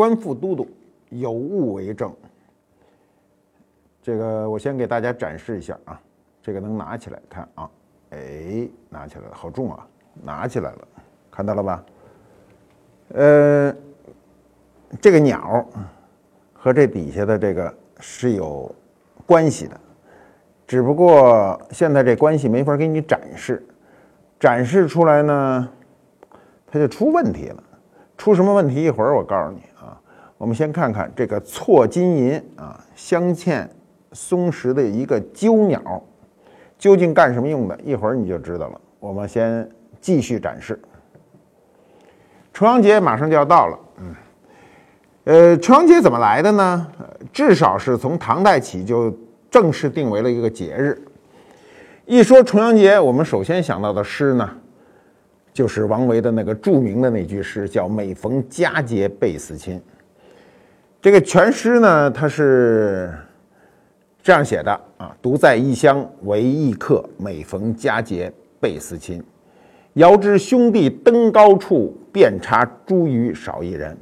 官复都督，有物为证。这个我先给大家展示一下啊，这个能拿起来看啊，哎，拿起来了，好重啊，拿起来了，看到了吧？呃，这个鸟和这底下的这个是有关系的，只不过现在这关系没法给你展示，展示出来呢，它就出问题了。出什么问题？一会儿我告诉你。我们先看看这个错金银啊，镶嵌松石的一个鸠鸟，究竟干什么用的？一会儿你就知道了。我们先继续展示。重阳节马上就要到了，嗯，呃，重阳节怎么来的呢？至少是从唐代起就正式定为了一个节日。一说重阳节，我们首先想到的诗呢，就是王维的那个著名的那句诗，叫“每逢佳节倍思亲”。这个全诗呢，它是这样写的啊：“独在异乡为异客，每逢佳节倍思亲。遥知兄弟登高处，遍插茱萸少一人。”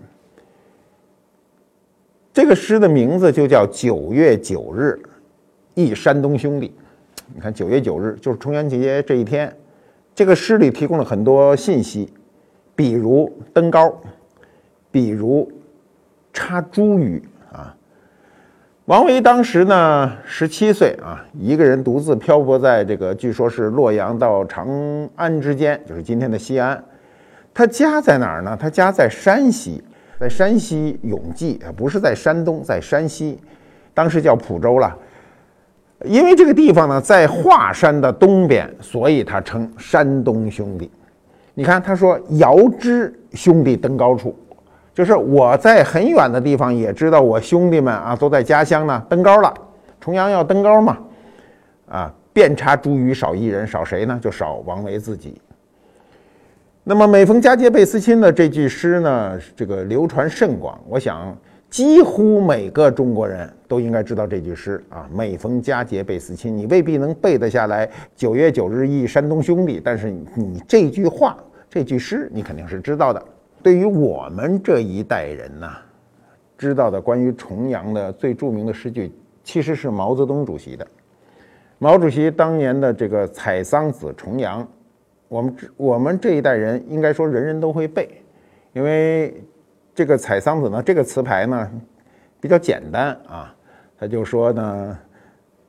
这个诗的名字就叫《九月九日忆山东兄弟》。你看，九月九日就是重阳节这一天。这个诗里提供了很多信息，比如登高，比如。插茱萸啊，王维当时呢十七岁啊，一个人独自漂泊在这个据说是洛阳到长安之间，就是今天的西安。他家在哪儿呢？他家在山西，在山西永济啊，不是在山东，在山西，当时叫蒲州了。因为这个地方呢在华山的东边，所以他称山东兄弟。你看，他说遥知兄弟登高处。就是我在很远的地方也知道我兄弟们啊都在家乡呢登高了，重阳要登高嘛，啊，遍插茱萸少一人，少谁呢？就少王维自己。那么每逢佳节倍思亲的这句诗呢，这个流传甚广，我想几乎每个中国人都应该知道这句诗啊。每逢佳节倍思亲，你未必能背得下来“九月九日忆山东兄弟”，但是你这句话、这句诗，你肯定是知道的。对于我们这一代人呢，知道的关于重阳的最著名的诗句，其实是毛泽东主席的。毛主席当年的这个《采桑子·重阳》，我们我们这一代人应该说人人都会背，因为这个采桑子呢，这个词牌呢比较简单啊，他就说呢，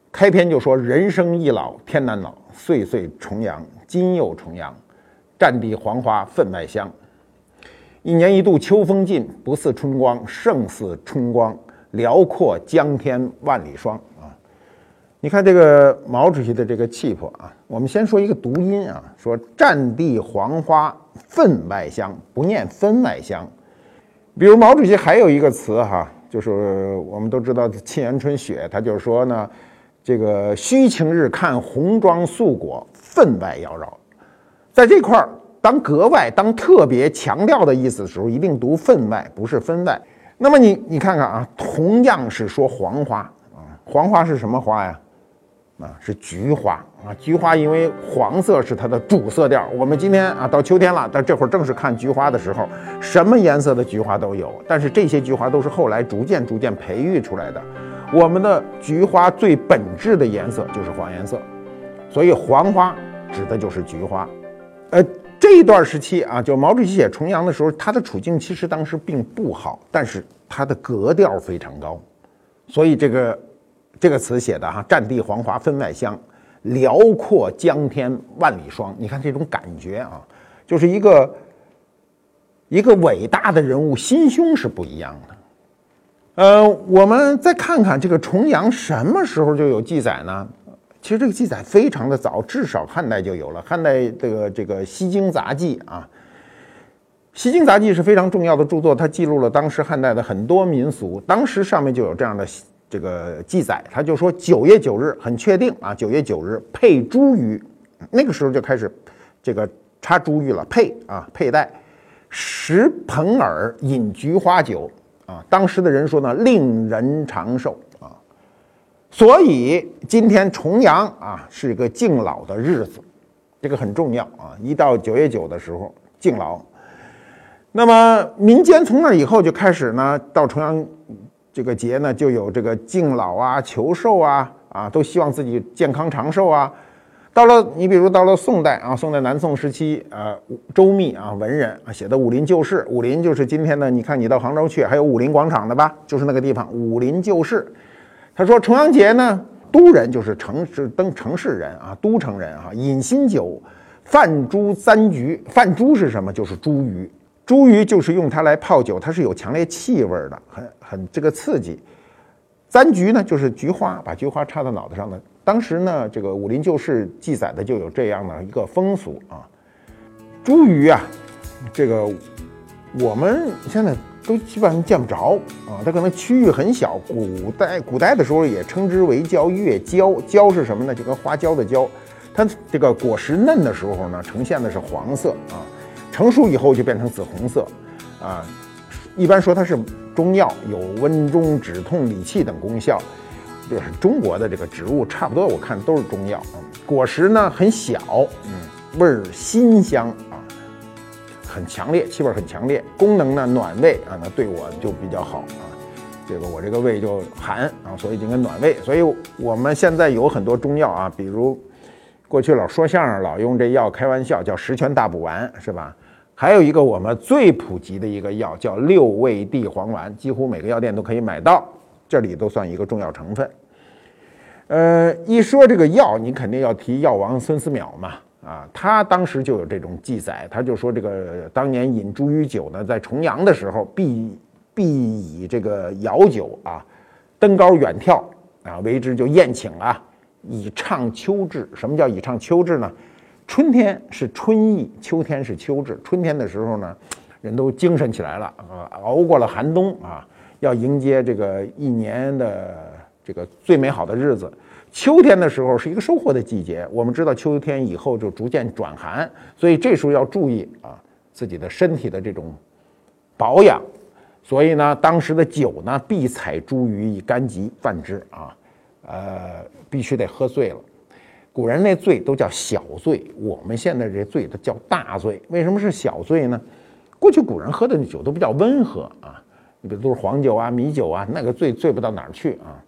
开篇就说“人生易老，天难老，岁岁重阳，今又重阳，战地黄花分外香。”一年一度秋风劲，不似春光，胜似春光。辽阔江天万里霜啊！你看这个毛主席的这个气魄啊。我们先说一个读音啊，说战地黄花分外香，不念分外香。比如毛主席还有一个词哈，就是我们都知道沁园春雪，他就是说呢，这个须晴日看红装素裹，分外妖娆。在这块儿。当格外、当特别强调的意思的时候，一定读分外，不是分外。那么你你看看啊，同样是说黄花啊，黄花是什么花呀？啊，是菊花啊。菊花因为黄色是它的主色调。我们今天啊，到秋天了，但这会儿正是看菊花的时候，什么颜色的菊花都有。但是这些菊花都是后来逐渐逐渐培育出来的。我们的菊花最本质的颜色就是黄颜色，所以黄花指的就是菊花，呃。这一段时期啊，就毛主席写重阳的时候，他的处境其实当时并不好，但是他的格调非常高，所以这个这个词写的哈，战地黄花分外香，辽阔江天万里霜。你看这种感觉啊，就是一个一个伟大的人物心胸是不一样的。呃，我们再看看这个重阳什么时候就有记载呢？其实这个记载非常的早，至少汉代就有了。汉代这个这个《西京杂记》啊，西京杂记》是非常重要的著作，它记录了当时汉代的很多民俗。当时上面就有这样的这个记载，他就说九月九日很确定啊，九月九日佩茱萸，那个时候就开始这个插茱萸了，佩啊佩戴，食蓬饵，饮菊花酒啊。当时的人说呢，令人长寿。所以今天重阳啊是一个敬老的日子，这个很重要啊。一到九月九的时候敬老。那么民间从那以后就开始呢，到重阳这个节呢，就有这个敬老啊、求寿啊，啊，都希望自己健康长寿啊。到了你比如到了宋代啊，宋代南宋时期，呃，周密啊，文人啊写的《武林旧事》，武林就是今天的，你看你到杭州去，还有武林广场的吧，就是那个地方，《武林旧事》。他说重阳节呢，都人就是城市登城市人啊，都城人啊，饮新酒，泛珠簪菊，泛珠是什么？就是茱萸。茱萸就是用它来泡酒，它是有强烈气味的，很很这个刺激。簪菊呢，就是菊花，把菊花插到脑袋上的。当时呢，这个《武林旧事》记载的就有这样的一个风俗啊。茱萸啊，这个我们现在都基本上见不着啊，它可能区域很小。古代古代的时候也称之为叫月椒，椒是什么呢？就跟花椒的椒，它这个果实嫩的时候呢，呈现的是黄色啊。成熟以后就变成紫红色，啊，一般说它是中药，有温中止痛、理气等功效。就是中国的这个植物，差不多我看都是中药。果实呢很小，嗯，味儿辛香，很强烈，气味很强烈。功能呢暖胃啊，那对我就比较好啊。这个我这个胃就寒啊，所以就跟暖胃。所以我们现在有很多中药啊，比如过去老说相声老用这药开玩笑，叫十全大补丸，是吧？还有一个我们最普及的一个药叫六味地黄丸，几乎每个药店都可以买到，这里都算一个重要成分。呃，一说这个药，你肯定要提药王孙思邈嘛，啊，他当时就有这种记载，他就说这个当年饮茱萸酒呢，在重阳的时候必必以这个摇酒啊，登高远眺啊为之就宴请啊，以畅秋志。什么叫以畅秋志呢？春天是春意，秋天是秋至。春天的时候呢，人都精神起来了啊，熬过了寒冬啊，要迎接这个一年的这个最美好的日子。秋天的时候是一个收获的季节，我们知道秋天以后就逐渐转寒，所以这时候要注意啊自己的身体的这种保养。所以呢，当时的酒呢，必采茱萸以干疾饭之啊，呃，必须得喝醉了。古人那醉都叫小醉，我们现在这醉都叫大醉。为什么是小醉呢？过去古人喝的酒都比较温和啊，你比如都是黄酒啊、米酒啊，那个醉醉不到哪儿去啊。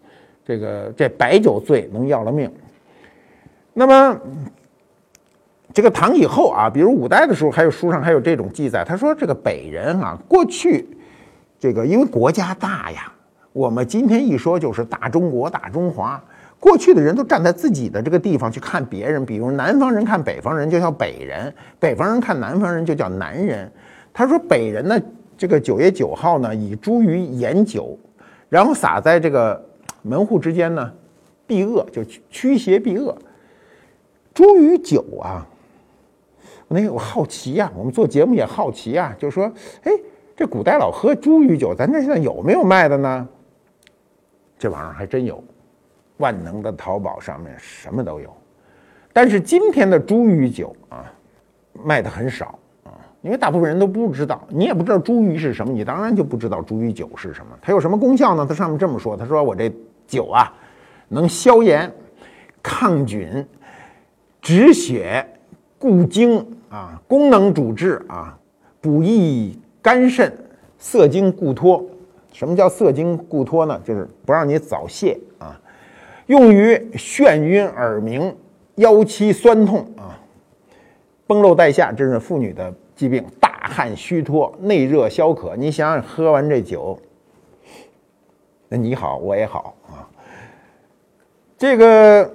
这个这白酒醉能要了命。那么这个唐以后啊，比如五代的时候，还有书上还有这种记载，他说这个北人啊，过去这个因为国家大呀，我们今天一说就是大中国、大中华。过去的人都站在自己的这个地方去看别人，比如南方人看北方人就叫北人，北方人看南方人就叫南人。他说北人呢，这个九月九号呢，以茱萸盐酒，然后撒在这个门户之间呢，避恶，就驱邪避恶。茱萸酒啊，那我好奇呀，我们做节目也好奇呀，就说，哎，这古代老喝茱萸酒，咱这现在有没有卖的呢？这玩意儿还真有。万能的淘宝上面什么都有，但是今天的茱萸酒啊，卖的很少啊，因为大部分人都不知道，你也不知道茱萸是什么，你当然就不知道茱萸酒是什么。它有什么功效呢？它上面这么说，他说我这酒啊，能消炎、抗菌、止血、固精啊，功能主治啊，补益肝肾、涩精固脱。什么叫涩精固脱呢？就是不让你早泄啊。用于眩晕、耳鸣、腰膝酸痛啊，崩漏带下，这是妇女的疾病；大汗虚脱、内热消渴。你想想，喝完这酒，那你好，我也好啊。这个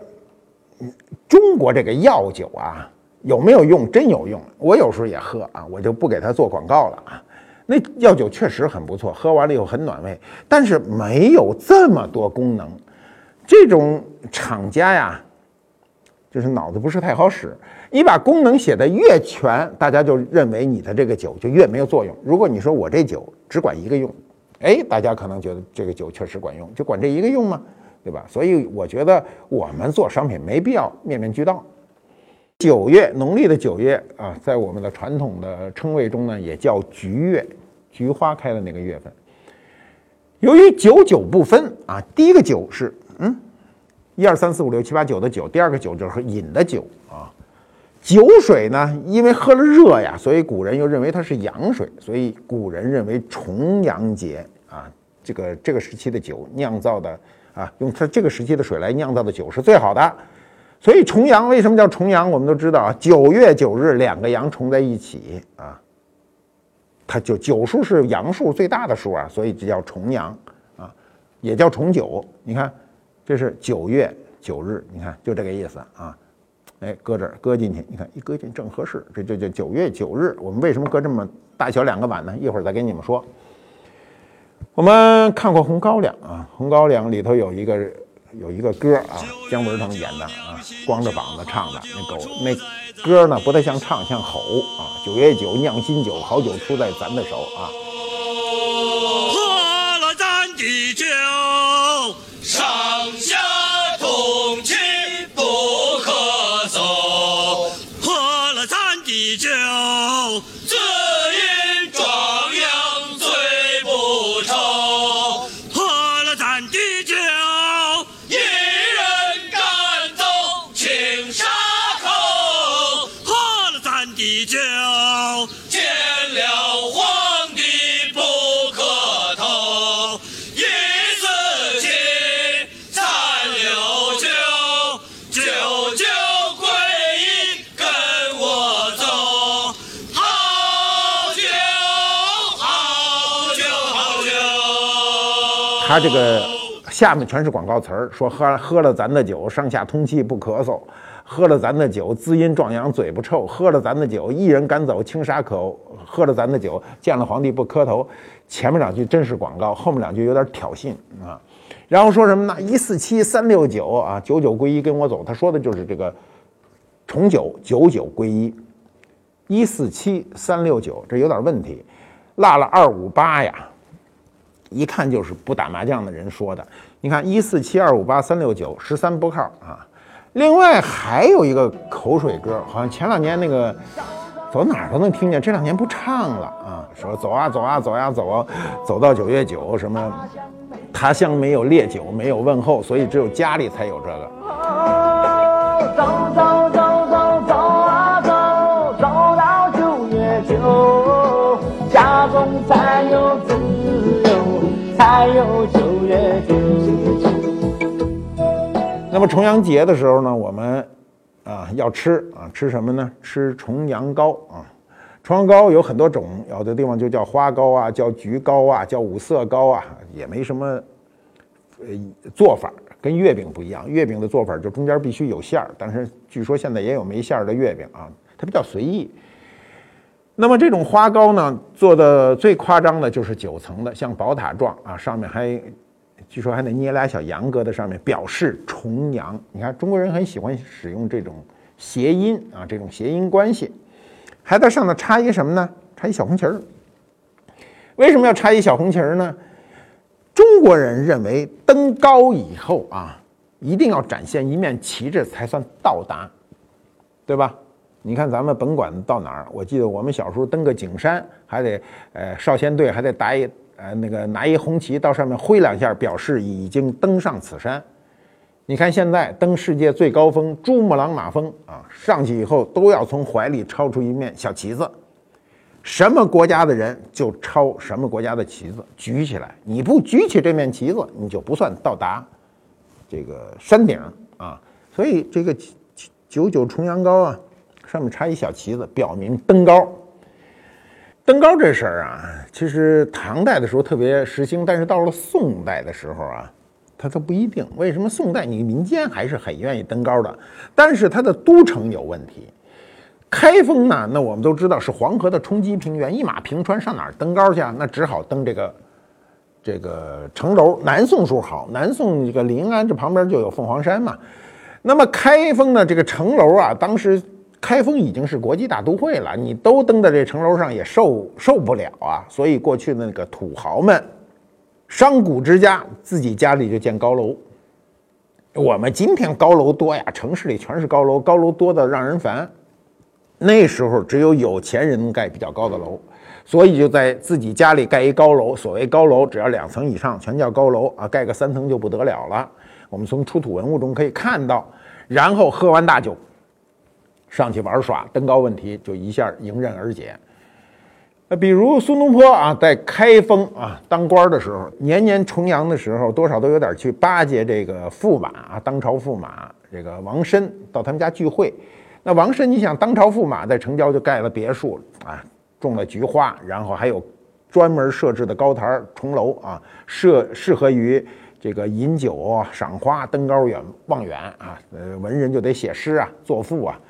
中国这个药酒啊，有没有用？真有用。我有时候也喝啊，我就不给他做广告了啊。那药酒确实很不错，喝完了以后很暖胃，但是没有这么多功能。这种厂家呀，就是脑子不是太好使。你把功能写的越全，大家就认为你的这个酒就越没有作用。如果你说我这酒只管一个用，哎，大家可能觉得这个酒确实管用，就管这一个用吗？对吧？所以我觉得我们做商品没必要面面俱到。九月，农历的九月啊，在我们的传统的称谓中呢，也叫菊月，菊花开的那个月份。由于九九不分啊，第一个九是嗯，一二三四五六七八九的九，第二个九就是饮的酒啊。酒水呢，因为喝了热呀，所以古人又认为它是阳水，所以古人认为重阳节啊，这个这个时期的酒酿造的啊，用它这个时期的水来酿造的酒是最好的。所以重阳为什么叫重阳？我们都知道啊，九月九日两个阳重在一起啊，它就九数是阳数最大的数啊，所以就叫重阳啊，也叫重九。你看，这是九月九日，你看就这个意思啊。哎，搁这儿搁进去，你看一搁进正合适。这这这九月九日，我们为什么搁这么大小两个碗呢？一会儿再给你们说。我们看过《红高粱》啊，《红高粱》里头有一个。有一个歌啊，姜文他们演的啊，光着膀子唱的那狗那歌呢，不太像唱，像吼啊。九月九酿新酒，好酒出在咱的手啊。他这个下面全是广告词儿，说喝喝了咱的酒，上下通气不咳嗽；喝了咱的酒，滋阴壮阳嘴不臭；喝了咱的酒，一人赶走青沙口；喝了咱的酒，见了皇帝不磕头。前面两句真是广告，后面两句有点挑衅啊。然后说什么呢？一四七三六九啊，九九归一跟我走。他说的就是这个重九九九归一，一四七三六九，这有点问题，落了二五八呀。一看就是不打麻将的人说的。你看一四七二五八三六九十三不靠啊。另外还有一个口水歌，好像前两年那个走哪儿都能听见，这两年不唱了啊。说走啊走啊走呀走啊，走到九月九，什么他乡没有烈酒，没有问候，所以只有家里才有这个。才有九月九。那么重阳节的时候呢，我们啊要吃啊吃什么呢？吃重阳糕啊。重阳糕有很多种，有的地方就叫花糕啊，叫菊糕啊，叫五色糕啊，也没什么呃做法，跟月饼不一样。月饼的做法就中间必须有馅儿，但是据说现在也有没馅儿的月饼啊，它比较随意。那么这种花糕呢，做的最夸张的就是九层的，像宝塔状啊，上面还据说还得捏俩小羊搁在上面，表示重阳。你看中国人很喜欢使用这种谐音啊，这种谐音关系，还在上头插一个什么呢？插一小红旗儿。为什么要插一小红旗儿呢？中国人认为登高以后啊，一定要展现一面旗帜才算到达，对吧？你看咱们甭管到哪儿，我记得我们小时候登个景山，还得呃少先队还得打一呃那个拿一红旗到上面挥两下，表示已经登上此山。你看现在登世界最高峰珠穆朗玛峰啊，上去以后都要从怀里抄出一面小旗子，什么国家的人就抄什么国家的旗子举起来，你不举起这面旗子，你就不算到达这个山顶啊。所以这个九九重阳糕啊。上面插一小旗子，表明登高。登高这事儿啊，其实唐代的时候特别时兴，但是到了宋代的时候啊，它都不一定。为什么宋代你民间还是很愿意登高的？但是它的都城有问题。开封呢，那我们都知道是黄河的冲积平原，一马平川，上哪儿登高去啊？那只好登这个这个城楼。南宋时候好，南宋这个临安这旁边就有凤凰山嘛。那么开封的这个城楼啊，当时开封已经是国际大都会了，你都登在这城楼上也受受不了啊。所以过去的那个土豪们，商贾之家自己家里就建高楼。我们今天高楼多呀，城市里全是高楼，高楼多的让人烦。那时候只有有钱人能盖比较高的楼，所以就在自己家里盖一高楼。所谓高楼，只要两层以上全叫高楼啊，盖个三层就不得了了。我们从出土文物中可以看到，然后喝完大酒，上去玩耍，登高问题就一下迎刃而解。那，比如苏东坡啊，在开封啊当官的时候，年年重阳的时候，多少都有点去巴结这个驸马啊，当朝驸马这个王申到他们家聚会。那王申，你想当朝驸马在城郊就盖了别墅啊，种了菊花，然后还有专门设置的高台重楼啊，设适合于这个饮酒、赏花、登高远望远啊。呃，文人就得写诗啊，作赋啊。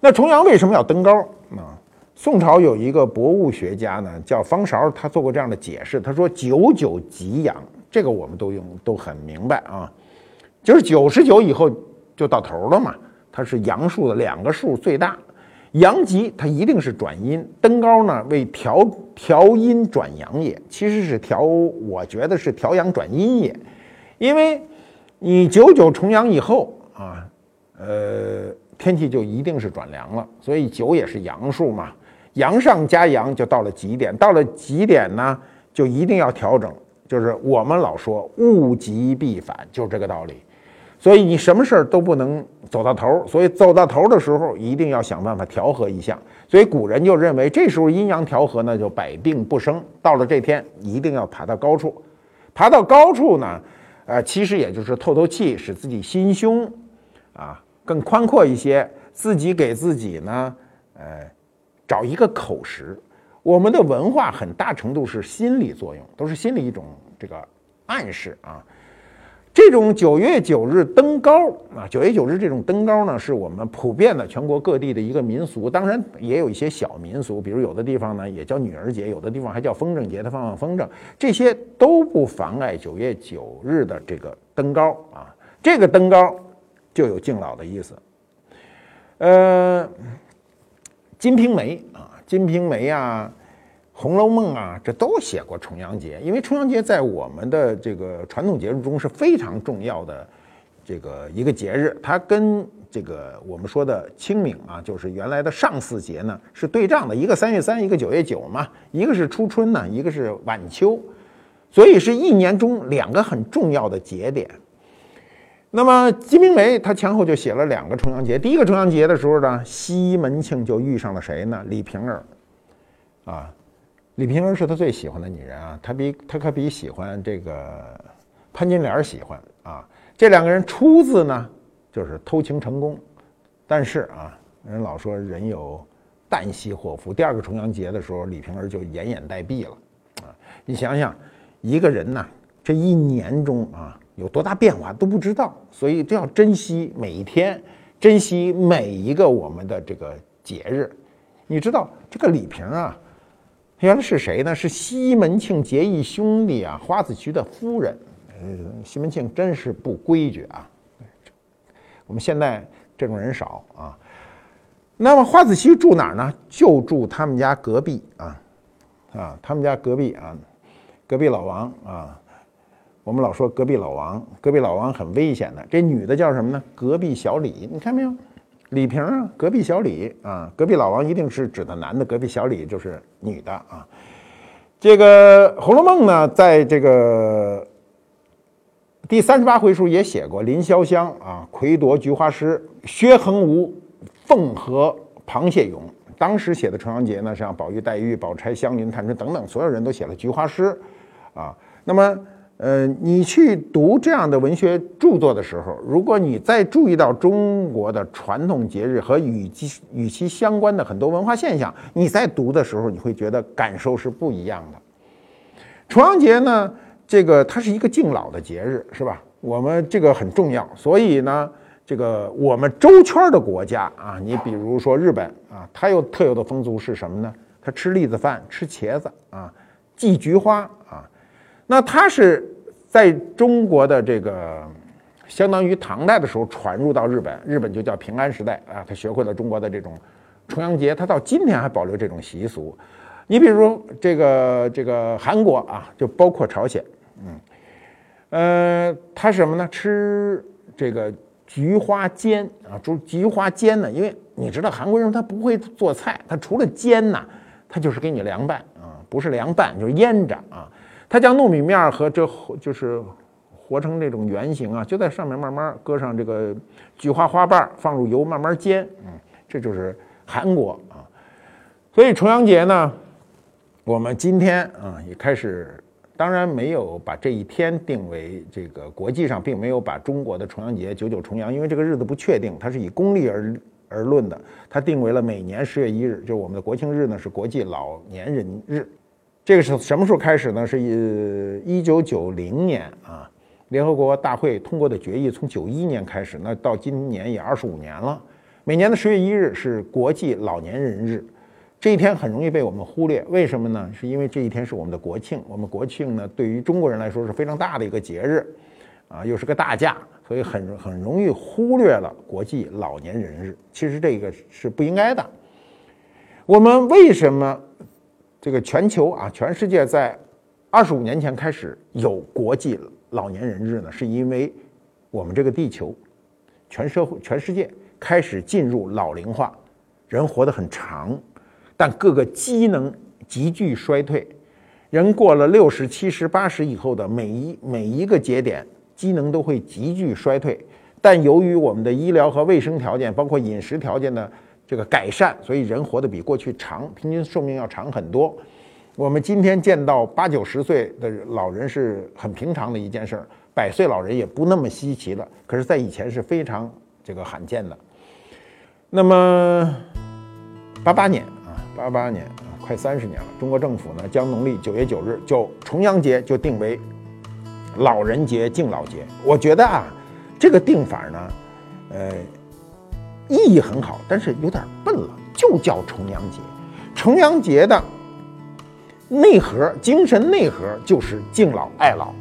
那重阳为什么要登高啊？宋朝有一个博物学家呢，叫方韶，他做过这样的解释，他说九九吉阳，这个我们都用都很明白啊，就是九十九以后就到头了嘛。它是阳数的两个数最大，阳极它一定是转阴，登高呢为调调阴转阳也，其实是调，我觉得是调阳转阴也，因为你九九重阳以后啊，呃，天气就一定是转凉了，所以九也是阳数嘛，阳上加阳就到了极点，到了极点呢就一定要调整，就是我们老说物极必反，就这个道理。所以你什么事儿都不能走到头，所以走到头的时候一定要想办法调和一下。所以古人就认为这时候阴阳调和呢，就百病不生。到了这天一定要爬到高处，爬到高处呢，呃，其实也就是透透气，使自己心胸啊更宽阔一些，自己给自己呢，呃，找一个口实。我们的文化很大程度是心理作用，都是心理一种这个暗示啊。这种九月九日登高啊，九月九日这种登高呢，是我们普遍的全国各地的一个民俗。当然也有一些小民俗，比如有的地方呢也叫女儿节，有的地方还叫风筝节，它放放风筝，这些都不妨碍九月九日的这个登高啊。这个登高就有敬老的意思。呃，《金瓶梅》啊，《金瓶梅》啊。《红楼梦》啊，这都写过重阳节，因为重阳节在我们的这个传统节日中是非常重要的这个一个节日，它跟这个我们说的清明啊，就是原来的上巳节呢是对仗的，一个三月三，一个九月九嘛，一个是初春呢，一个是晚秋，所以是一年中两个很重要的节点。那么金瓶梅它前后就写了两个重阳节，第一个重阳节的时候呢，西门庆就遇上了谁呢？李瓶儿，啊。李瓶儿是他最喜欢的女人啊，他比他可比喜欢这个潘金莲喜欢啊。这两个人初次呢就是偷情成功，但是啊，人老说人有旦夕祸福。第二个重阳节的时候，李瓶儿就奄奄待毙了啊。你想想，一个人呐，这一年中啊有多大变化都不知道，所以都要珍惜每一天，珍惜每一个我们的这个节日。你知道这个李瓶啊？原来是谁呢？是西门庆结义兄弟啊，花子虚的夫人。呃，西门庆真是不规矩啊。我们现在这种人少啊。那么花子虚住哪儿呢？就住他们家隔壁啊，啊，他们家隔壁啊，隔壁老王啊。我们老说隔壁老王，隔壁老王很危险的。这女的叫什么呢？隔壁小李，你看没有？李瓶啊，隔壁小李啊，隔壁老王一定是指的男的，隔壁小李就是女的啊。这个《红楼梦》呢，在这个第三十八回书也写过林潇湘啊，魁夺菊花诗，薛恒芜凤和螃蟹咏。当时写的重阳节呢，像宝玉、黛玉、宝钗、香菱、探春等等，所有人都写了菊花诗啊。那么。呃，你去读这样的文学著作的时候，如果你再注意到中国的传统节日和与其与其相关的很多文化现象，你在读的时候，你会觉得感受是不一样的。重阳节呢，这个它是一个敬老的节日，是吧？我们这个很重要，所以呢，这个我们周圈的国家啊，你比如说日本啊，它有特有的风俗是什么呢？它吃栗子饭，吃茄子啊，祭菊花啊。那它是在中国的这个相当于唐代的时候传入到日本，日本就叫平安时代啊。他学会了中国的这种重阳节，他到今天还保留这种习俗。你比如说这个这个韩国啊，就包括朝鲜，嗯，呃，他什么呢？吃这个菊花煎啊，煮菊花煎呢，因为你知道韩国人他不会做菜，他除了煎呐，他就是给你凉拌啊，不是凉拌就是腌着啊。他将糯米面和这就是和成这种圆形啊，就在上面慢慢搁上这个菊花花瓣，放入油慢慢煎，嗯，这就是韩国啊。所以重阳节呢。我们今天啊也开始，当然没有把这一天定为这个国际上，并没有把中国的重阳节九九重阳，因为这个日子不确定，它是以公历而而论的，它定为了每年十月一日，就是我们的国庆日呢是国际老年人日。这个是什么时候开始呢？是一一九九零年啊，联合国大会通过的决议，从九一年开始，那到今年也二十五年了，每年的十月一日是国际老年人日。这一天很容易被我们忽略，为什么呢？是因为这一天是我们的国庆，我们国庆呢对于中国人来说是非常大的一个节日，啊，又是个大假，所以很很容易忽略了国际老年人日。其实这个是不应该的。我们为什么这个全球啊，全世界在二十五年前开始有国际老年人日呢？是因为我们这个地球，全社会、全世界开始进入老龄化，人活得很长。但各个机能急剧衰退，人过了六十七十八十以后的每一每一个节点，机能都会急剧衰退。但由于我们的医疗和卫生条件，包括饮食条件的这个改善，所以人活得比过去长，平均寿命要长很多。我们今天见到八九十岁的老人是很平常的一件事儿，百岁老人也不那么稀奇了。可是，在以前是非常这个罕见的。那么，八八年啊。八八年啊，快三十年了。中国政府呢，将农历九月九日就重阳节就定为老人节、敬老节。我觉得啊，这个定法呢，呃，意义很好，但是有点笨了。就叫重阳节，重阳节的内核、精神内核就是敬老爱老。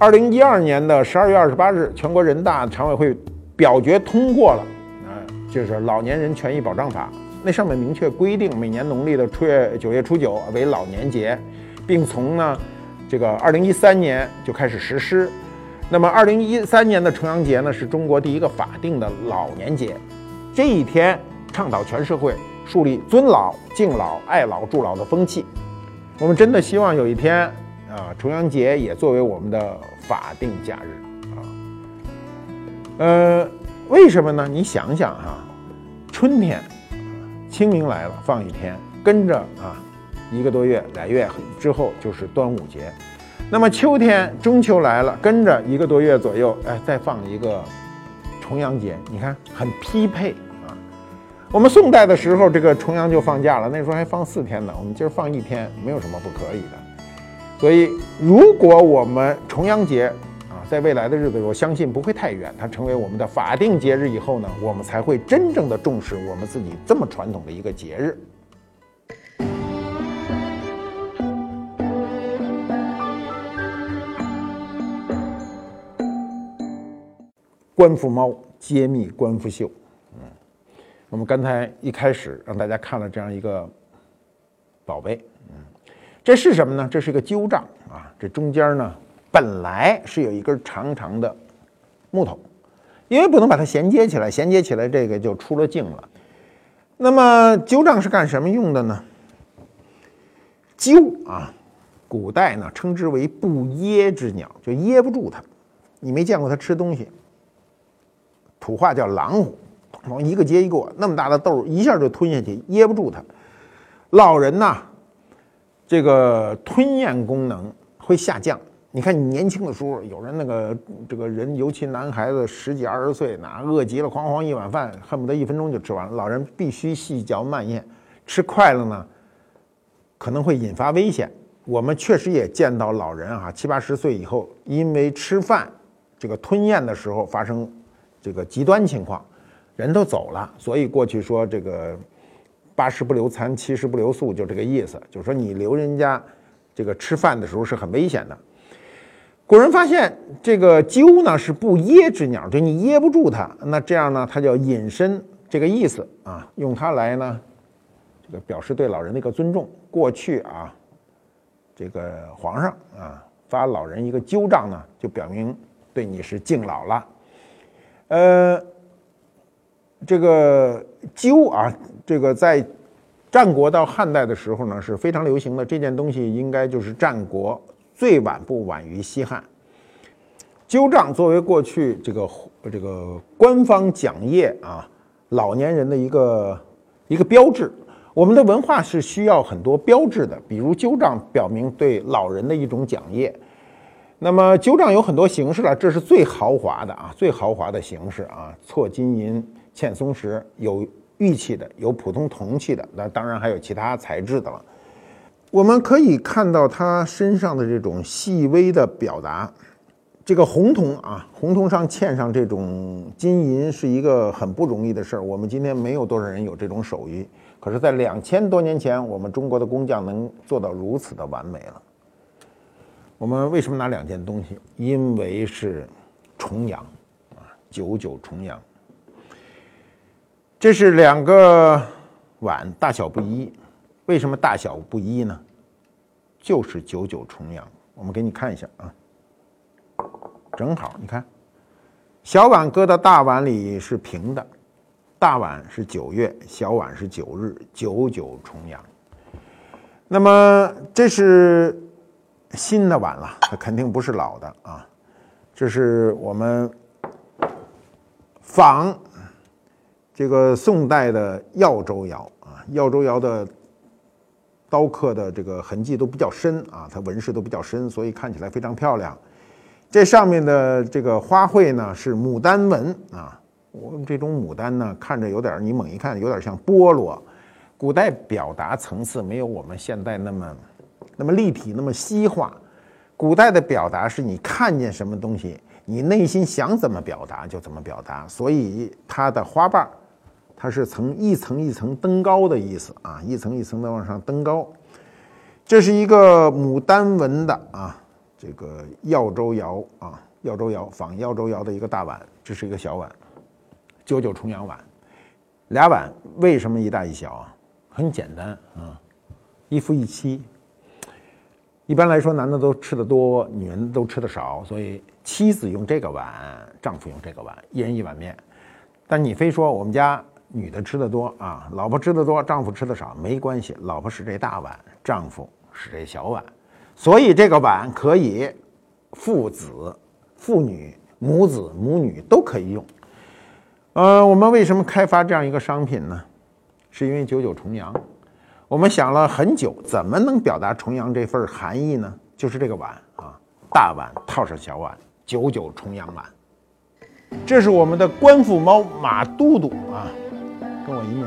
二零一二年的十二月二十八日，全国人大常委会表决通过了啊，就是《老年人权益保障法》。那上面明确规定，每年农历的初月九月初九为老年节，并从呢这个二零一三年就开始实施。那么二零一三年的重阳节呢，是中国第一个法定的老年节。这一天倡导全社会树立尊老、敬老、爱老、助老的风气。我们真的希望有一天啊，重阳节也作为我们的法定假日啊。呃，为什么呢？你想想哈，春天。清明来了，放一天，跟着啊，一个多月、俩月之后就是端午节。那么秋天中秋来了，跟着一个多月左右，哎，再放一个重阳节。你看，很匹配啊。我们宋代的时候，这个重阳就放假了，那时候还放四天呢。我们今儿放一天，没有什么不可以的。所以，如果我们重阳节啊，在未来的日子，我相信不会太远。它成为我们的法定节日以后呢，我们才会真正的重视我们自己这么传统的一个节日。官复猫揭秘官复秀，嗯，我们刚才一开始让大家看了这样一个宝贝，嗯，这是什么呢？这是一个鸠杖啊，这中间呢。本来是有一根长长的木头，因为不能把它衔接起来，衔接起来这个就出了镜了。那么鸠杖是干什么用的呢？鸠啊，古代呢称之为不噎之鸟，就噎不住它。你没见过它吃东西，土话叫狼虎，往一个接一个，那么大的豆一下就吞下去，噎不住它。老人呐，这个吞咽功能会下降。你看，你年轻的时候，有人那个这个人，尤其男孩子十几二十岁，那饿极了，哐哐一碗饭，恨不得一分钟就吃完了。老人必须细嚼慢咽，吃快了呢，可能会引发危险。我们确实也见到老人啊，七八十岁以后，因为吃饭这个吞咽的时候发生这个极端情况，人都走了。所以过去说这个八十不留餐，七十不留宿，就这个意思，就是说你留人家这个吃饭的时候是很危险的。古人发现这个鸠呢是不噎之鸟，就你噎不住它，那这样呢，它叫隐身这个意思啊，用它来呢，这个表示对老人的一个尊重。过去啊，这个皇上啊发老人一个鸠杖呢，就表明对你是敬老了。呃，这个鸠啊，这个在战国到汉代的时候呢是非常流行的。这件东西应该就是战国。最晚不晚于西汉。鸠杖作为过去这个这个官方讲业啊，老年人的一个一个标志。我们的文化是需要很多标志的，比如鸠杖表明对老人的一种讲业。那么鸠杖有很多形式了，这是最豪华的啊，最豪华的形式啊，错金银嵌松石，有玉器的，有普通铜器的，那当然还有其他材质的了。我们可以看到他身上的这种细微的表达，这个红铜啊，红铜上嵌上这种金银是一个很不容易的事儿。我们今天没有多少人有这种手艺，可是，在两千多年前，我们中国的工匠能做到如此的完美了。我们为什么拿两件东西？因为是重阳啊，九九重阳。这是两个碗，大小不一。为什么大小不一呢？就是九九重阳。我们给你看一下啊，正好你看，小碗搁到大碗里是平的，大碗是九月，小碗是九日，九九重阳。那么这是新的碗了，它肯定不是老的啊。这是我们仿这个宋代的耀州窑啊，耀州窑的。刀刻的这个痕迹都比较深啊，它纹饰都比较深，所以看起来非常漂亮。这上面的这个花卉呢是牡丹纹啊，我们这种牡丹呢看着有点，你猛一看有点像菠萝。古代表达层次没有我们现在那么那么立体，那么西化。古代的表达是你看见什么东西，你内心想怎么表达就怎么表达，所以它的花瓣儿。它是层一层一层登高的意思啊，一层一层的往上登高。这是一个牡丹纹的啊，这个耀州窑啊，耀州窑仿耀州窑的一个大碗，这是一个小碗，九九重阳碗。俩碗为什么一大一小啊？很简单啊，一夫一妻。一般来说，男的都吃的多，女人都吃的少，所以妻子用这个碗，丈夫用这个碗，一人一碗面。但你非说我们家。女的吃的多啊，老婆吃的多，丈夫吃的少，没关系。老婆使这大碗，丈夫使这小碗，所以这个碗可以父子、父女、母子、母女都可以用。呃，我们为什么开发这样一个商品呢？是因为九九重阳，我们想了很久，怎么能表达重阳这份含义呢？就是这个碗啊，大碗套上小碗，九九重阳碗。这是我们的官府猫马都督啊。跟我一名。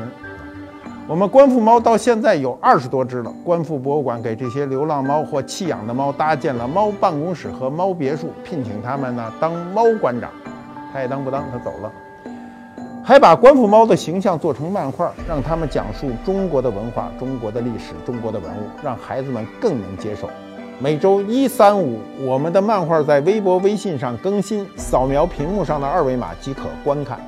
我们官府猫到现在有二十多只了。官府博物馆给这些流浪猫或弃养的猫搭建了猫办公室和猫别墅，聘请他们呢当猫馆长。他也当不当，他走了。还把官府猫的形象做成漫画，让他们讲述中国的文化、中国的历史、中国的文物，让孩子们更能接受。每周一、三、五，我们的漫画在微博、微信上更新，扫描屏幕上的二维码即可观看。